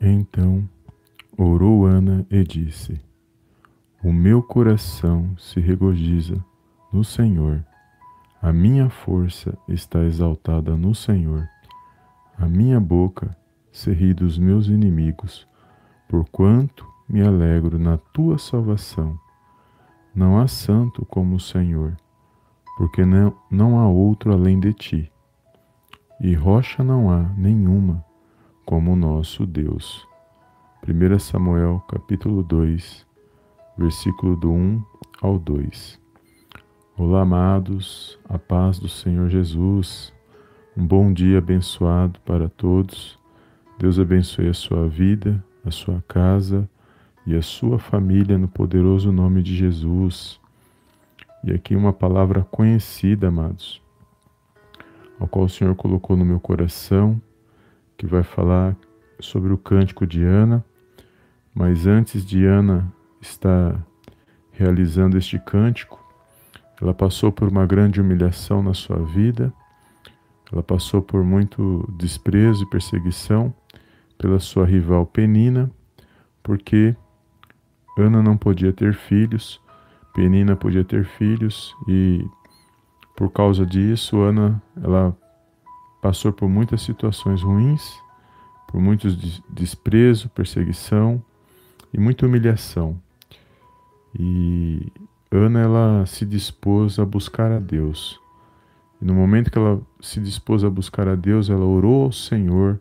Então orou Ana e disse: O meu coração se regozija no Senhor, a minha força está exaltada no Senhor, a minha boca se ri dos meus inimigos, porquanto me alegro na tua salvação. Não há santo como o Senhor, porque não, não há outro além de ti, e rocha não há nenhuma como o nosso Deus. 1 Samuel capítulo 2, versículo do 1 ao 2. Olá, amados, a paz do Senhor Jesus. Um bom dia abençoado para todos. Deus abençoe a sua vida, a sua casa e a sua família no poderoso nome de Jesus. E aqui uma palavra conhecida, amados, ao qual o Senhor colocou no meu coração que vai falar sobre o cântico de Ana, mas antes de Ana estar realizando este cântico, ela passou por uma grande humilhação na sua vida, ela passou por muito desprezo e perseguição pela sua rival Penina, porque Ana não podia ter filhos, Penina podia ter filhos e por causa disso Ana ela passou por muitas situações ruins, por muitos desprezo, perseguição e muita humilhação. E Ana ela se dispôs a buscar a Deus. E no momento que ela se dispôs a buscar a Deus, ela orou ao Senhor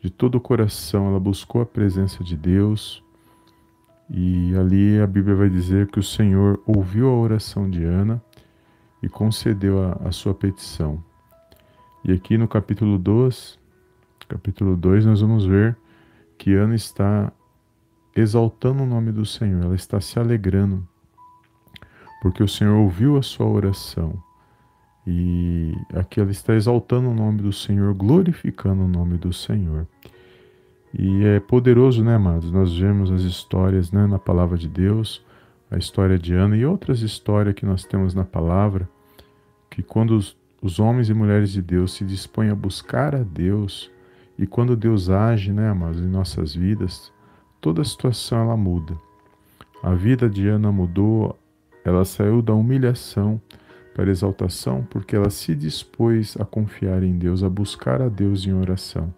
de todo o coração, ela buscou a presença de Deus. E ali a Bíblia vai dizer que o Senhor ouviu a oração de Ana e concedeu a, a sua petição. E aqui no capítulo 2, capítulo 2, nós vamos ver que Ana está exaltando o nome do Senhor, ela está se alegrando, porque o Senhor ouviu a sua oração. E aqui ela está exaltando o nome do Senhor, glorificando o nome do Senhor. E é poderoso, né, amados? Nós vemos as histórias né, na palavra de Deus, a história de Ana e outras histórias que nós temos na palavra, que quando os homens e mulheres de Deus se dispõem a buscar a Deus e quando Deus age, né, amados, em nossas vidas, toda a situação ela muda. A vida de Ana mudou, ela saiu da humilhação para exaltação porque ela se dispôs a confiar em Deus, a buscar a Deus em oração.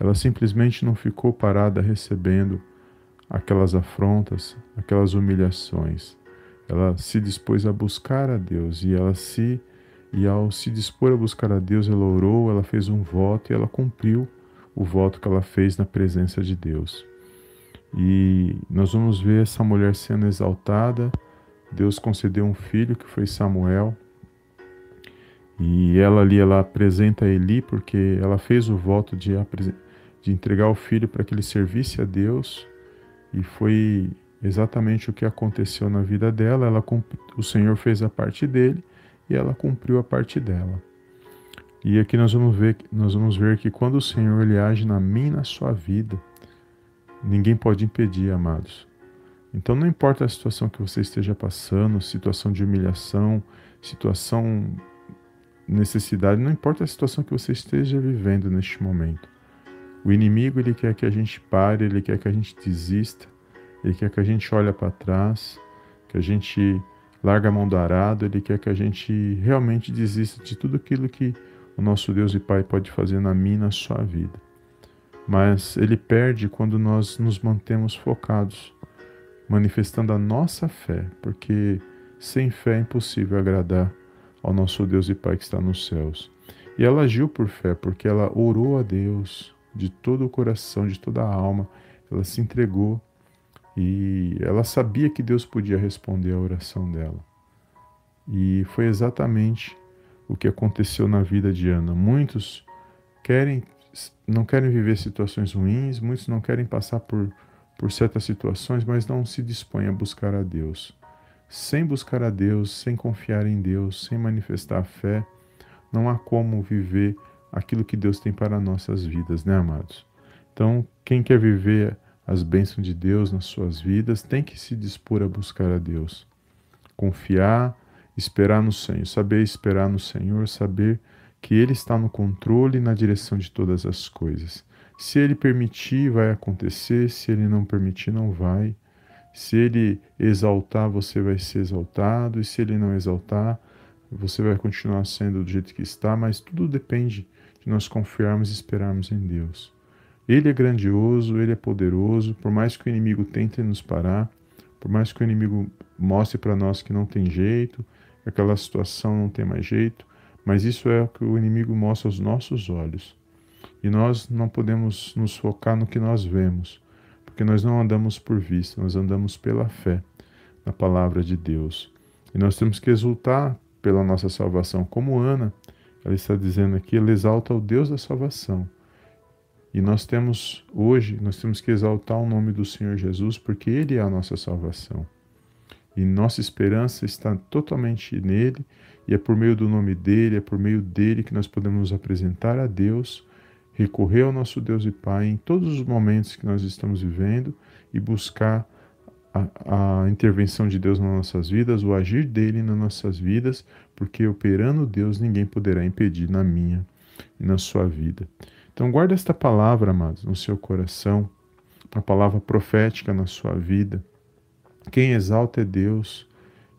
Ela simplesmente não ficou parada recebendo aquelas afrontas, aquelas humilhações. Ela se dispôs a buscar a Deus e ela se e ao se dispor a buscar a Deus, ela orou, ela fez um voto e ela cumpriu o voto que ela fez na presença de Deus. E nós vamos ver essa mulher sendo exaltada. Deus concedeu um filho que foi Samuel. E ela ali ela apresenta Eli porque ela fez o voto de, de entregar o filho para que ele servisse a Deus. E foi exatamente o que aconteceu na vida dela. Ela, o Senhor fez a parte dele e ela cumpriu a parte dela. E aqui nós vamos ver, nós vamos ver que quando o Senhor ele age na minha e na sua vida, ninguém pode impedir, amados. Então não importa a situação que você esteja passando, situação de humilhação, situação necessidade, não importa a situação que você esteja vivendo neste momento. O inimigo ele quer que a gente pare, ele quer que a gente desista, ele quer que a gente olhe para trás, que a gente larga a mão do arado, ele quer que a gente realmente desista de tudo aquilo que o nosso Deus e Pai pode fazer na minha e na sua vida. Mas ele perde quando nós nos mantemos focados, manifestando a nossa fé, porque sem fé é impossível agradar ao nosso Deus e Pai que está nos céus. E ela agiu por fé, porque ela orou a Deus de todo o coração, de toda a alma, ela se entregou e ela sabia que Deus podia responder a oração dela. E foi exatamente o que aconteceu na vida de Ana. Muitos querem não querem viver situações ruins, muitos não querem passar por, por certas situações, mas não se dispõem a buscar a Deus. Sem buscar a Deus, sem confiar em Deus, sem manifestar a fé, não há como viver aquilo que Deus tem para nossas vidas, né, amados? Então, quem quer viver as bênçãos de Deus nas suas vidas, tem que se dispor a buscar a Deus. Confiar, esperar no Senhor, saber esperar no Senhor, saber que Ele está no controle e na direção de todas as coisas. Se Ele permitir, vai acontecer, se Ele não permitir, não vai. Se Ele exaltar, você vai ser exaltado, e se Ele não exaltar, você vai continuar sendo do jeito que está, mas tudo depende de nós confiarmos e esperarmos em Deus. Ele é grandioso, ele é poderoso, por mais que o inimigo tente nos parar, por mais que o inimigo mostre para nós que não tem jeito, que aquela situação não tem mais jeito, mas isso é o que o inimigo mostra aos nossos olhos. E nós não podemos nos focar no que nós vemos, porque nós não andamos por vista, nós andamos pela fé na palavra de Deus. E nós temos que exultar pela nossa salvação, como Ana, ela está dizendo aqui, ela exalta o Deus da salvação. E nós temos hoje, nós temos que exaltar o nome do Senhor Jesus, porque ele é a nossa salvação. E nossa esperança está totalmente nele, e é por meio do nome dele, é por meio dele que nós podemos nos apresentar a Deus, recorrer ao nosso Deus e Pai em todos os momentos que nós estamos vivendo e buscar a, a, intervenção de Deus nas nossas vidas, o agir dele nas nossas vidas, porque operando Deus ninguém poderá impedir na minha e na sua vida. Então guarda esta palavra, amados, no seu coração, uma palavra profética na sua vida. Quem exalta é Deus,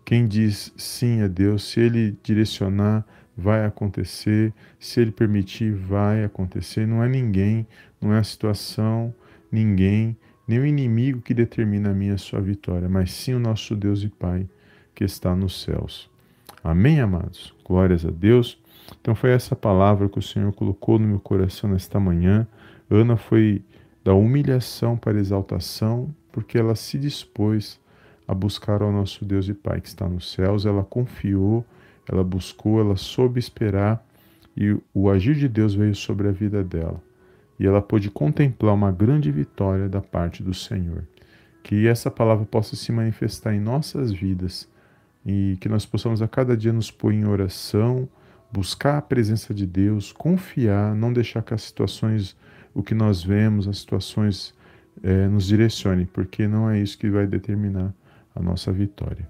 quem diz sim a Deus, se ele direcionar, vai acontecer, se ele permitir, vai acontecer. Não é ninguém, não é a situação, ninguém nem o inimigo que determina a minha a sua vitória, mas sim o nosso Deus e Pai que está nos céus. Amém, amados? Glórias a Deus. Então foi essa palavra que o Senhor colocou no meu coração nesta manhã. Ana foi da humilhação para exaltação, porque ela se dispôs a buscar ao nosso Deus e Pai que está nos céus. Ela confiou, ela buscou, ela soube esperar e o agir de Deus veio sobre a vida dela e ela pôde contemplar uma grande vitória da parte do Senhor. Que essa palavra possa se manifestar em nossas vidas e que nós possamos a cada dia nos pôr em oração, buscar a presença de Deus, confiar, não deixar que as situações, o que nós vemos, as situações é, nos direcione, porque não é isso que vai determinar a nossa vitória.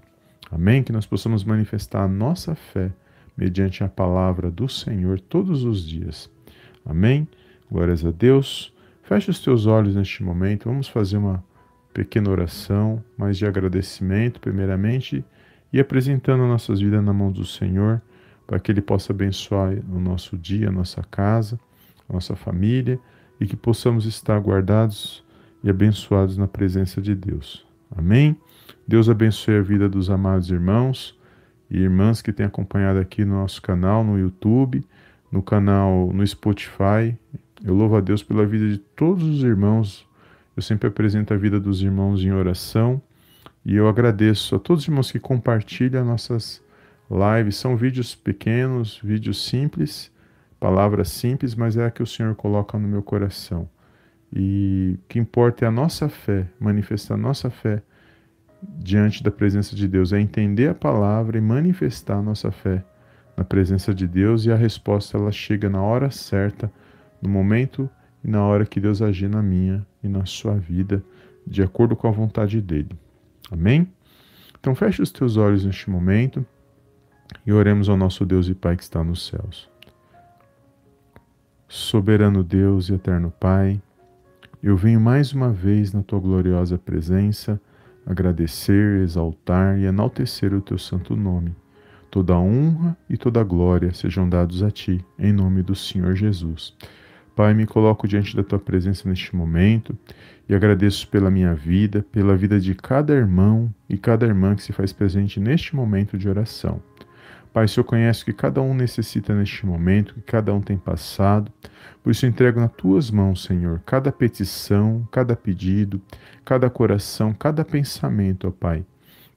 Amém? Que nós possamos manifestar a nossa fé mediante a palavra do Senhor todos os dias. Amém? Glórias a Deus. Feche os teus olhos neste momento. Vamos fazer uma pequena oração, mais de agradecimento, primeiramente, e apresentando nossas vidas na mão do Senhor, para que Ele possa abençoar o nosso dia, a nossa casa, a nossa família, e que possamos estar guardados e abençoados na presença de Deus. Amém? Deus abençoe a vida dos amados irmãos e irmãs que têm acompanhado aqui no nosso canal, no YouTube, no canal no Spotify eu louvo a Deus pela vida de todos os irmãos. Eu sempre apresento a vida dos irmãos em oração e eu agradeço a todos os irmãos que compartilham nossas lives. São vídeos pequenos, vídeos simples, palavras simples, mas é a que o Senhor coloca no meu coração. E o que importa é a nossa fé, manifestar a nossa fé diante da presença de Deus, é entender a palavra e manifestar a nossa fé na presença de Deus e a resposta ela chega na hora certa no momento e na hora que Deus agir na minha e na sua vida, de acordo com a vontade dele. Amém? Então feche os teus olhos neste momento e oremos ao nosso Deus e Pai que está nos céus. Soberano Deus e eterno Pai, eu venho mais uma vez na tua gloriosa presença agradecer, exaltar e enaltecer o teu santo nome. Toda honra e toda glória sejam dados a ti, em nome do Senhor Jesus. Pai, me coloco diante da tua presença neste momento e agradeço pela minha vida, pela vida de cada irmão e cada irmã que se faz presente neste momento de oração. Pai, se eu conheço que cada um necessita neste momento, que cada um tem passado, por isso eu entrego nas tuas mãos, Senhor, cada petição, cada pedido, cada coração, cada pensamento, ó Pai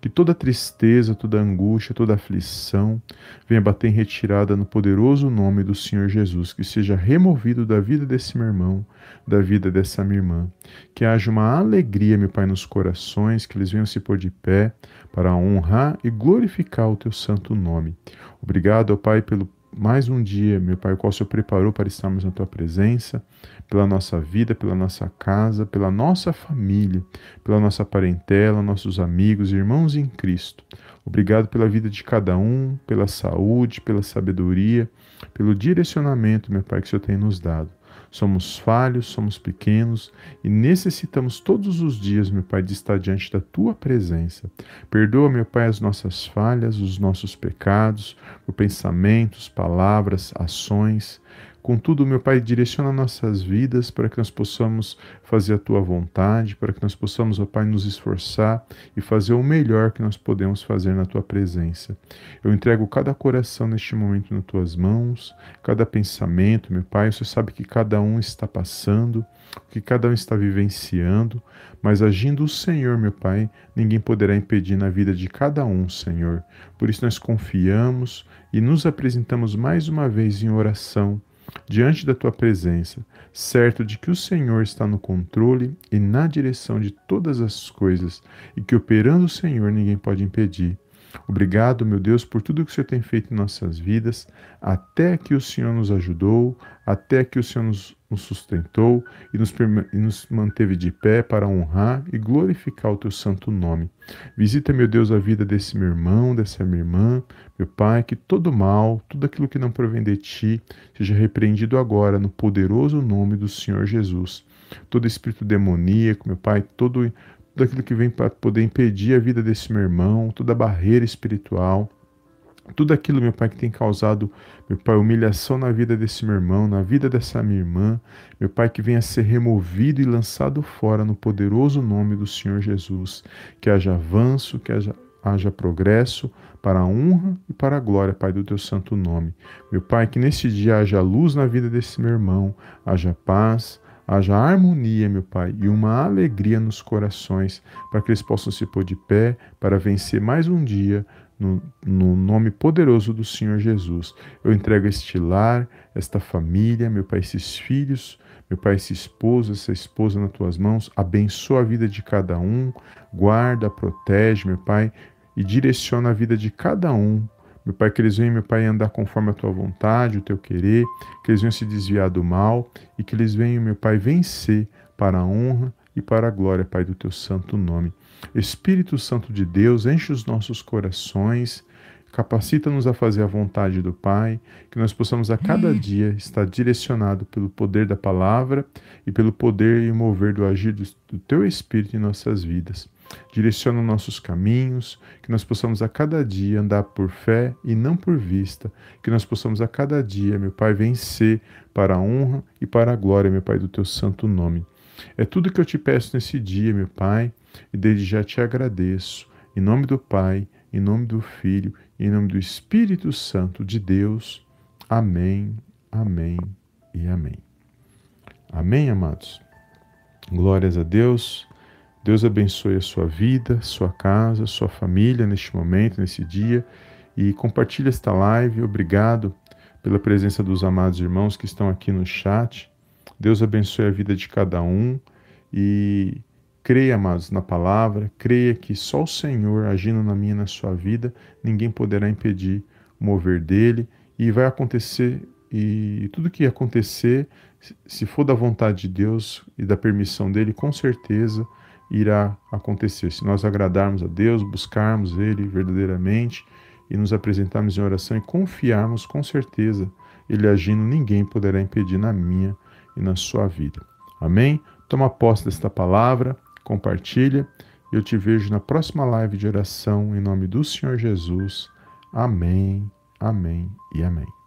que toda tristeza, toda angústia, toda aflição venha bater em retirada no poderoso nome do Senhor Jesus, que seja removido da vida desse meu irmão, da vida dessa minha irmã. Que haja uma alegria, meu Pai, nos corações, que eles venham se pôr de pé para honrar e glorificar o teu santo nome. Obrigado, ó Pai, pelo mais um dia, meu Pai, o qual o Senhor preparou para estarmos na tua presença, pela nossa vida, pela nossa casa, pela nossa família, pela nossa parentela, nossos amigos irmãos em Cristo. Obrigado pela vida de cada um, pela saúde, pela sabedoria, pelo direcionamento, meu Pai, que o Senhor tem nos dado. Somos falhos, somos pequenos e necessitamos todos os dias, meu Pai, de estar diante da tua presença. Perdoa, meu Pai, as nossas falhas, os nossos pecados, por pensamentos, palavras, ações. Contudo, meu Pai, direciona nossas vidas para que nós possamos fazer a tua vontade, para que nós possamos, ó Pai, nos esforçar e fazer o melhor que nós podemos fazer na tua presença. Eu entrego cada coração neste momento nas tuas mãos, cada pensamento, meu Pai. Você sabe que cada um está passando, que cada um está vivenciando, mas agindo o Senhor, meu Pai, ninguém poderá impedir na vida de cada um, Senhor. Por isso nós confiamos e nos apresentamos mais uma vez em oração diante da tua presença, certo de que o Senhor está no controle e na direção de todas as coisas, e que operando o Senhor ninguém pode impedir. Obrigado, meu Deus, por tudo que o Senhor tem feito em nossas vidas, até que o Senhor nos ajudou, até que o Senhor nos, nos sustentou e nos, e nos manteve de pé para honrar e glorificar o teu santo nome. Visita, meu Deus, a vida desse meu irmão, dessa minha irmã, meu Pai, que todo mal, tudo aquilo que não provém de ti, seja repreendido agora no poderoso nome do Senhor Jesus. Todo espírito demoníaco, meu Pai, todo tudo aquilo que vem para poder impedir a vida desse meu irmão, toda barreira espiritual, tudo aquilo, meu Pai, que tem causado, meu Pai, humilhação na vida desse meu irmão, na vida dessa minha irmã, meu Pai, que venha ser removido e lançado fora no poderoso nome do Senhor Jesus. Que haja avanço, que haja, haja progresso para a honra e para a glória, Pai, do teu santo nome. Meu Pai, que neste dia haja luz na vida desse meu irmão, haja paz, haja harmonia, meu Pai, e uma alegria nos corações, para que eles possam se pôr de pé para vencer mais um dia, no, no, nome poderoso do Senhor Jesus. Eu entrego este lar, esta família, meu Pai, esses filhos, meu Pai, essa esposa, essa esposa nas tuas mãos. Abençoa a vida de cada um, guarda, protege, meu Pai, e direciona a vida de cada um meu Pai, que eles venham, meu Pai, andar conforme a tua vontade, o teu querer, que eles venham se desviar do mal e que eles venham, meu Pai, vencer para a honra e para a glória, Pai, do teu santo nome. Espírito Santo de Deus, enche os nossos corações, capacita-nos a fazer a vontade do Pai, que nós possamos a cada dia estar direcionado pelo poder da palavra e pelo poder e mover do agir do teu Espírito em nossas vidas direciona nossos caminhos, que nós possamos a cada dia andar por fé e não por vista, que nós possamos a cada dia, meu Pai, vencer para a honra e para a glória, meu Pai, do teu santo nome. É tudo que eu te peço nesse dia, meu Pai, e desde já te agradeço. Em nome do Pai, em nome do Filho, em nome do Espírito Santo de Deus. Amém, amém e amém. Amém, amados? Glórias a Deus. Deus abençoe a sua vida, sua casa, sua família neste momento, nesse dia. E compartilhe esta live. Obrigado pela presença dos amados irmãos que estão aqui no chat. Deus abençoe a vida de cada um. E creia, amados, na palavra. Creia que só o Senhor agindo na minha e na sua vida, ninguém poderá impedir o mover dele. E vai acontecer e tudo que acontecer, se for da vontade de Deus e da permissão dele, com certeza irá acontecer. Se nós agradarmos a Deus, buscarmos Ele verdadeiramente e nos apresentarmos em oração e confiarmos, com certeza, Ele agindo, ninguém poderá impedir na minha e na sua vida. Amém? Toma posse desta palavra, compartilha. Eu te vejo na próxima live de oração em nome do Senhor Jesus. Amém, amém e amém.